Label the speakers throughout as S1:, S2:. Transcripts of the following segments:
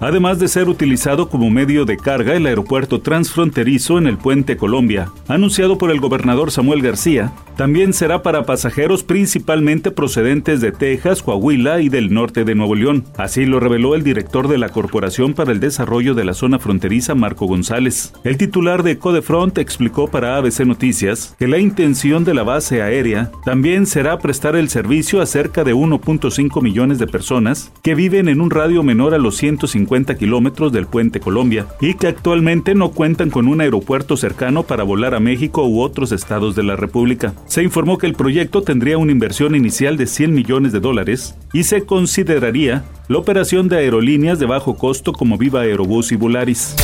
S1: Además de ser utilizado como medio de carga, el aeropuerto transfronterizo en el Puente Colombia, anunciado por el gobernador Samuel García, también será para pasajeros principalmente procedentes de Texas, Coahuila y del norte de Nuevo León. Así lo reveló el director de la Corporación para el Desarrollo de la Zona Fronteriza, Marco González. El titular de Codefront explicó para ABC Noticias que la intención de la base aérea también será prestar el servicio a cerca de 1.5 millones de personas que viven en un radio menor a los 150 kilómetros del Puente Colombia y que actualmente no cuentan con un aeropuerto cercano para volar a México u otros estados de la República se informó que el proyecto tendría una inversión inicial de 100 millones de dólares y se consideraría la operación de aerolíneas de bajo costo como Viva Aerobús y Volaris.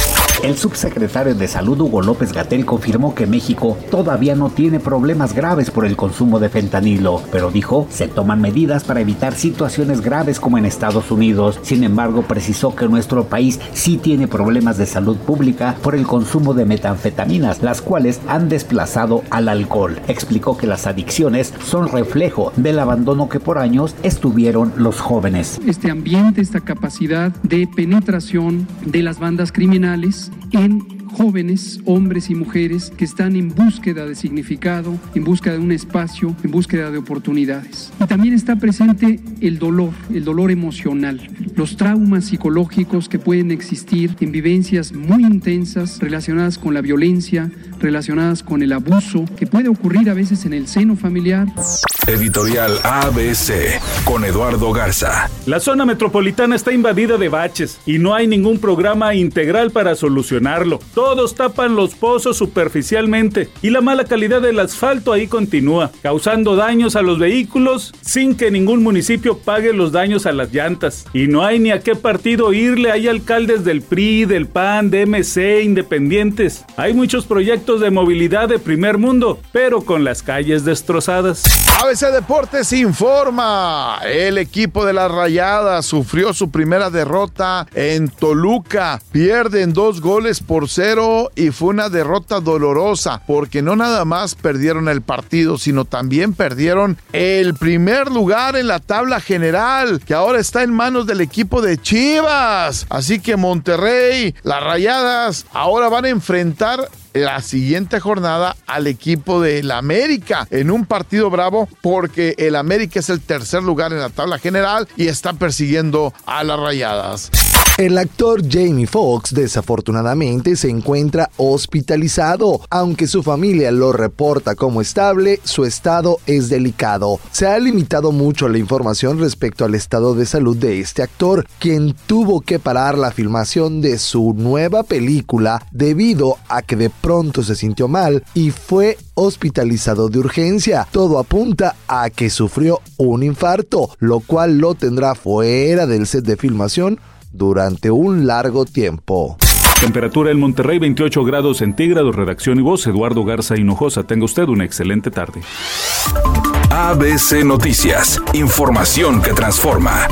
S2: El subsecretario de Salud Hugo López Gatel confirmó que México todavía no tiene problemas graves por el consumo de fentanilo, pero dijo se toman medidas para evitar situaciones graves como en Estados Unidos. Sin embargo, precisó que nuestro país sí tiene problemas de salud pública por el consumo de metanfetaminas, las cuales han desplazado al alcohol. Explicó que las adicciones son reflejo del abandono que por años estuvieron los jóvenes.
S3: Este ambiente, esta capacidad de penetración de las bandas criminales en jóvenes, hombres y mujeres que están en búsqueda de significado, en búsqueda de un espacio, en búsqueda de oportunidades. Y también está presente el dolor, el dolor emocional, los traumas psicológicos que pueden existir en vivencias muy intensas relacionadas con la violencia, relacionadas con el abuso, que puede ocurrir a veces en el seno familiar.
S4: Editorial ABC con Eduardo Garza.
S1: La zona metropolitana está invadida de baches y no hay ningún programa integral para solucionarlo. Todos tapan los pozos superficialmente y la mala calidad del asfalto ahí continúa, causando daños a los vehículos sin que ningún municipio pague los daños a las llantas. Y no hay ni a qué partido irle, hay alcaldes del PRI, del PAN, de MC, independientes. Hay muchos proyectos de movilidad de primer mundo, pero con las calles destrozadas.
S5: ABC Deportes informa. El equipo de las Rayadas sufrió su primera derrota en Toluca. Pierden dos goles por cero y fue una derrota dolorosa porque no nada más perdieron el partido, sino también perdieron el primer lugar en la tabla general, que ahora está en manos del equipo de Chivas. Así que Monterrey, las Rayadas, ahora van a enfrentar la siguiente jornada al equipo del América en un partido bravo porque el América es el tercer lugar en la tabla general y está persiguiendo a las rayadas.
S6: El actor Jamie Foxx desafortunadamente se encuentra hospitalizado. Aunque su familia lo reporta como estable, su estado es delicado. Se ha limitado mucho la información respecto al estado de salud de este actor, quien tuvo que parar la filmación de su nueva película debido a que de pronto se sintió mal y fue hospitalizado de urgencia. Todo apunta a que sufrió un infarto, lo cual lo tendrá fuera del set de filmación durante un largo tiempo.
S1: Temperatura en Monterrey 28 grados centígrados, redacción y voz Eduardo Garza Hinojosa. Tenga usted una excelente tarde.
S4: ABC Noticias, información que transforma.